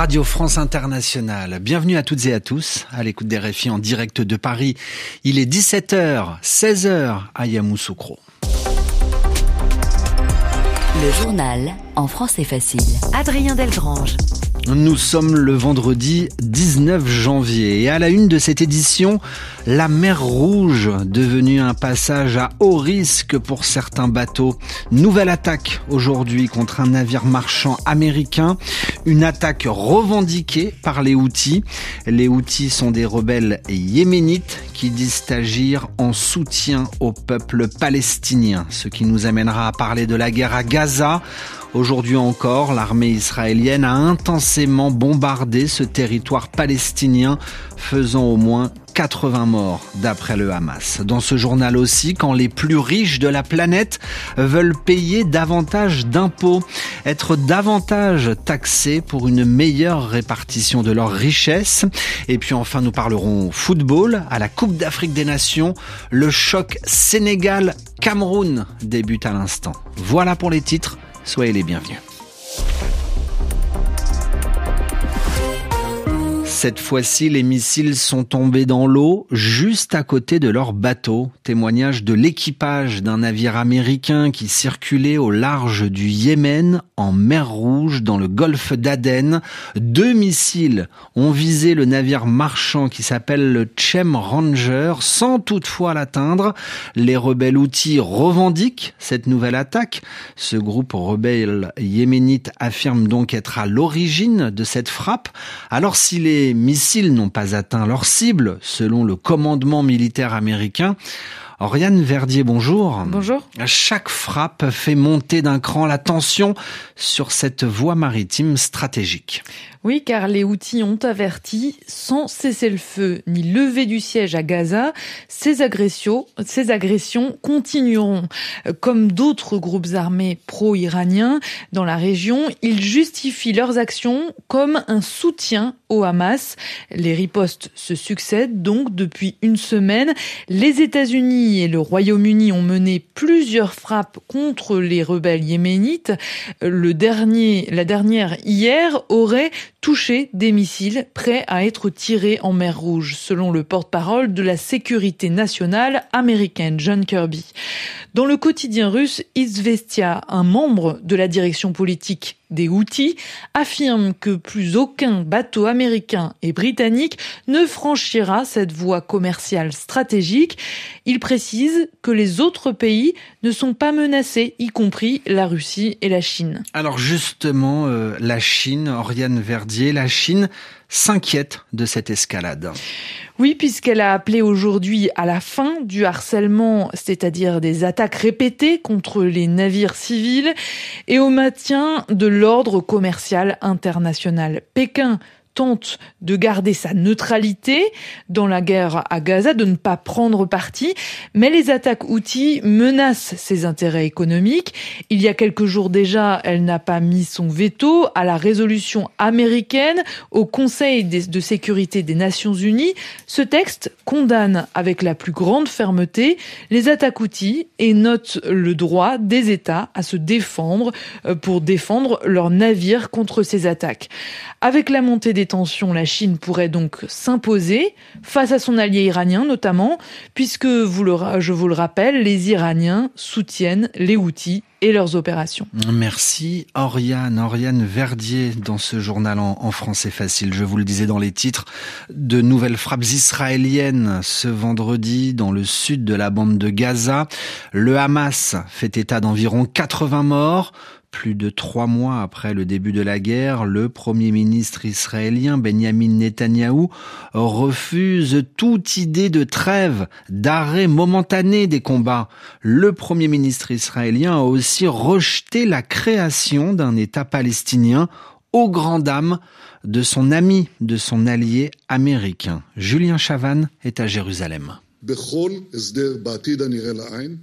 Radio France Internationale. Bienvenue à toutes et à tous à l'écoute des réfis en direct de Paris. Il est 17h, 16h à Yamoussoukro. Le journal en français facile. Adrien Delgrange. Nous sommes le vendredi 19 janvier et à la une de cette édition, la mer Rouge, devenue un passage à haut risque pour certains bateaux. Nouvelle attaque aujourd'hui contre un navire marchand américain, une attaque revendiquée par les Houthis. Les Houthis sont des rebelles yéménites qui disent agir en soutien au peuple palestinien, ce qui nous amènera à parler de la guerre à Gaza. Aujourd'hui encore, l'armée israélienne a intensément bombardé ce territoire palestinien, faisant au moins 80 morts d'après le Hamas. Dans ce journal aussi, quand les plus riches de la planète veulent payer davantage d'impôts, être davantage taxés pour une meilleure répartition de leurs richesses. Et puis enfin, nous parlerons football à la Coupe d'Afrique des Nations. Le choc Sénégal-Cameroun débute à l'instant. Voilà pour les titres. Soyez les bienvenus. Cette fois-ci, les missiles sont tombés dans l'eau juste à côté de leur bateau. Témoignage de l'équipage d'un navire américain qui circulait au large du Yémen en mer Rouge dans le golfe d'Aden. Deux missiles ont visé le navire marchand qui s'appelle le Chem Ranger sans toutefois l'atteindre. Les rebelles outils revendiquent cette nouvelle attaque. Ce groupe rebelle yéménite affirme donc être à l'origine de cette frappe. Alors s'il est missiles n'ont pas atteint leur cible, selon le commandement militaire américain. Oriane Verdier, bonjour. Bonjour. Chaque frappe fait monter d'un cran la tension sur cette voie maritime stratégique. Oui, car les Houthis ont averti, sans cesser le feu ni lever du siège à Gaza, ces agressions, ces agressions continueront. Comme d'autres groupes armés pro-iraniens dans la région, ils justifient leurs actions comme un soutien au Hamas. Les ripostes se succèdent donc depuis une semaine. Les États-Unis et le Royaume-Uni ont mené plusieurs frappes contre les rebelles yéménites. Le dernier, la dernière hier aurait touché des missiles prêts à être tirés en mer Rouge, selon le porte-parole de la sécurité nationale américaine, John Kirby. Dans le quotidien russe Izvestia, un membre de la direction politique des Houthis affirme que plus aucun bateau américain et britannique ne franchira cette voie commerciale stratégique. Il précise que les autres pays ne sont pas menacés, y compris la Russie et la Chine. Alors justement, euh, la Chine, Oriane Verdier, la Chine s'inquiète de cette escalade. Oui, puisqu'elle a appelé aujourd'hui à la fin du harcèlement, c'est-à-dire des attaques répétées contre les navires civils, et au maintien de l'ordre commercial international. Pékin tente de garder sa neutralité dans la guerre à Gaza, de ne pas prendre parti, mais les attaques outils menacent ses intérêts économiques. Il y a quelques jours déjà, elle n'a pas mis son veto à la résolution américaine au Conseil de sécurité des Nations Unies. Ce texte condamne avec la plus grande fermeté les attaques outils et note le droit des États à se défendre euh, pour défendre leurs navires contre ces attaques. Avec la montée tensions, la Chine pourrait donc s'imposer face à son allié iranien notamment, puisque, je vous le rappelle, les Iraniens soutiennent les Houthis et leurs opérations. Merci Oriane, Oriane Verdier dans ce journal en, en, français facile. Je vous le disais dans les titres, de nouvelles frappes israéliennes ce vendredi dans le sud de la bande de Gaza. Le Hamas fait état d'environ 80 morts. Plus de trois mois après le début de la guerre, le Premier ministre israélien Benjamin Netanyahou refuse toute idée de trêve, d'arrêt momentané des combats. Le Premier ministre israélien a aussi rejeté la création d'un État palestinien au grand dam de son ami, de son allié américain. Julien Chavannes est à Jérusalem.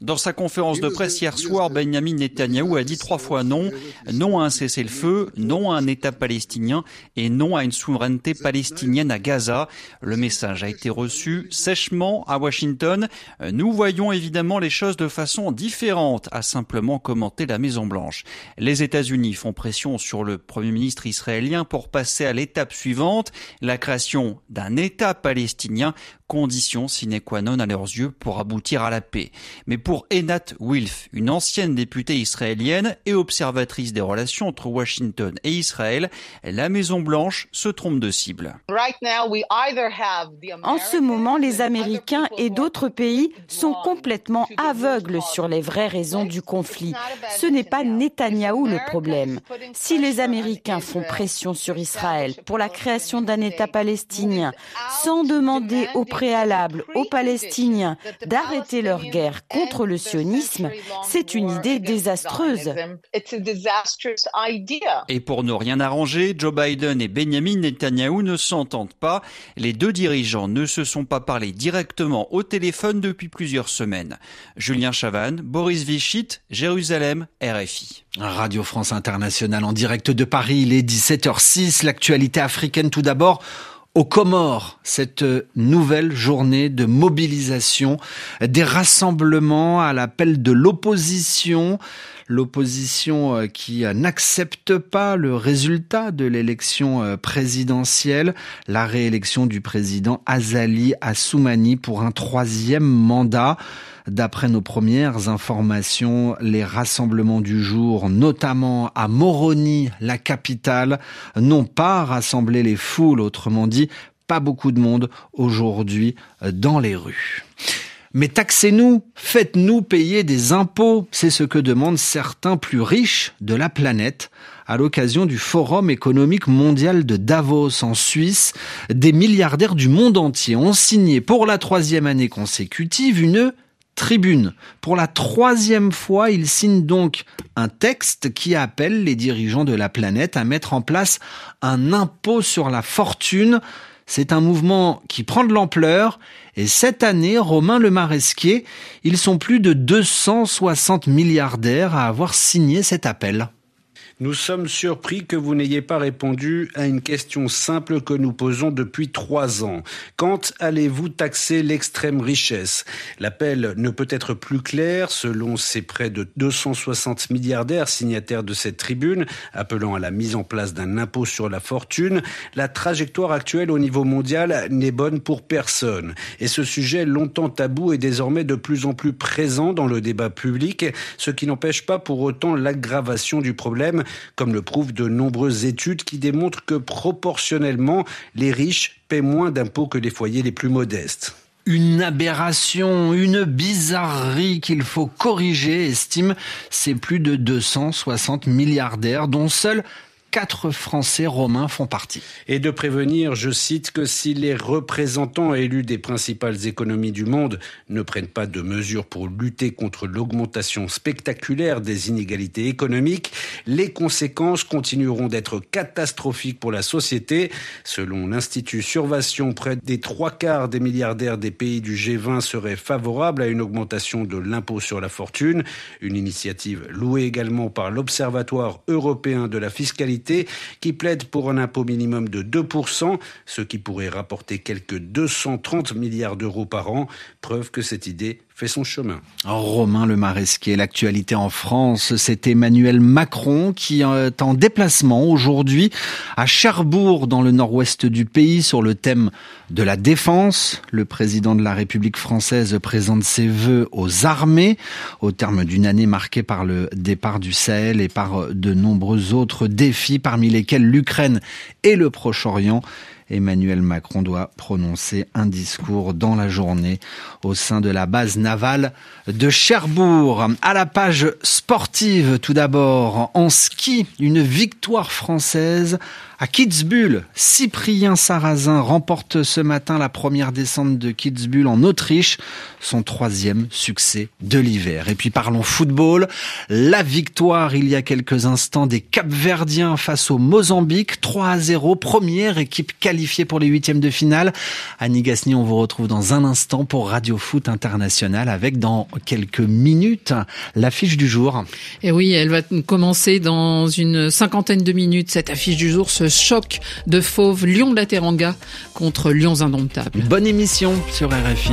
Dans sa conférence de presse hier soir, Benjamin Netanyahou a dit trois fois non. Non à un cessez-le-feu, non à un État palestinien et non à une souveraineté palestinienne à Gaza. Le message a été reçu sèchement à Washington. Nous voyons évidemment les choses de façon différente, a simplement commenté la Maison-Blanche. Les États-Unis font pression sur le Premier ministre israélien pour passer à l'étape suivante, la création d'un État palestinien condition sine qua non à leurs yeux pour aboutir à la paix. Mais pour Enat Wilf, une ancienne députée israélienne et observatrice des relations entre Washington et Israël, la Maison Blanche se trompe de cible. En ce moment, les Américains et d'autres pays sont complètement aveugles sur les vraies raisons du conflit. Ce n'est pas Netanyahou le problème. Si les Américains font pression sur Israël pour la création d'un État palestinien sans demander au préalable aux Palestiniens d'arrêter leur guerre contre le sionisme, c'est une idée désastreuse. Et pour ne rien arranger, Joe Biden et Benjamin Netanyahu ne s'entendent pas. Les deux dirigeants ne se sont pas parlé directement au téléphone depuis plusieurs semaines. Julien Chavannes, Boris Vichit, Jérusalem, RFI. Radio France Internationale en direct de Paris, il est 17h06, l'actualité africaine tout d'abord aux Comores, cette nouvelle journée de mobilisation, des rassemblements à l'appel de l'opposition, l'opposition euh, qui n'accepte pas le résultat de l'élection euh, présidentielle, la réélection du président Azali Assoumani pour un troisième mandat. D'après nos premières informations, les rassemblements du jour, notamment à Moroni, la capitale, n'ont pas rassemblé les foules, autrement dit, pas beaucoup de monde aujourd'hui dans les rues. Mais taxez-nous, faites-nous payer des impôts, c'est ce que demandent certains plus riches de la planète à l'occasion du Forum économique mondial de Davos en Suisse. Des milliardaires du monde entier ont signé pour la troisième année consécutive une tribune. Pour la troisième fois, il signe donc un texte qui appelle les dirigeants de la planète à mettre en place un impôt sur la fortune. C'est un mouvement qui prend de l'ampleur et cette année, Romain Le Maresquier, ils sont plus de 260 milliardaires à avoir signé cet appel. Nous sommes surpris que vous n'ayez pas répondu à une question simple que nous posons depuis trois ans. Quand allez-vous taxer l'extrême richesse? L'appel ne peut être plus clair selon ces près de 260 milliardaires signataires de cette tribune, appelant à la mise en place d'un impôt sur la fortune. La trajectoire actuelle au niveau mondial n'est bonne pour personne. Et ce sujet longtemps tabou est désormais de plus en plus présent dans le débat public, ce qui n'empêche pas pour autant l'aggravation du problème comme le prouvent de nombreuses études qui démontrent que proportionnellement, les riches paient moins d'impôts que les foyers les plus modestes. Une aberration, une bizarrerie qu'il faut corriger, estime ces plus de 260 milliardaires dont seuls quatre Français romains font partie. Et de prévenir, je cite, que si les représentants élus des principales économies du monde ne prennent pas de mesures pour lutter contre l'augmentation spectaculaire des inégalités économiques, les conséquences continueront d'être catastrophiques pour la société. Selon l'Institut Survation, près des trois quarts des milliardaires des pays du G20 seraient favorables à une augmentation de l'impôt sur la fortune, une initiative louée également par l'Observatoire européen de la fiscalité qui plaide pour un impôt minimum de 2%, ce qui pourrait rapporter quelques 230 milliards d'euros par an. Preuve que cette idée fait son chemin. Romain Le Maresquier, l'actualité en France, c'est Emmanuel Macron qui est en déplacement aujourd'hui à Cherbourg dans le nord-ouest du pays sur le thème de la défense. Le président de la République française présente ses vœux aux armées au terme d'une année marquée par le départ du Sahel et par de nombreux autres défis parmi lesquels l'Ukraine et le Proche-Orient. Emmanuel Macron doit prononcer un discours dans la journée au sein de la base navale de Cherbourg. À la page sportive, tout d'abord, en ski, une victoire française À Kitzbühel, Cyprien Sarrazin remporte ce matin la première descente de Kitzbühel en Autriche, son troisième succès de l'hiver. Et puis parlons football, la victoire il y a quelques instants des Capverdiens face au Mozambique, 3 à 0, première équipe qualifiée pour les huitièmes de finale. Annie Gasni, on vous retrouve dans un instant pour Radio Foot International avec dans quelques minutes l'affiche du jour. Et oui, elle va commencer dans une cinquantaine de minutes, cette affiche du jour, choc de fauve Lyon de la Teranga contre Lyons Indomptables. Bonne émission sur RFI.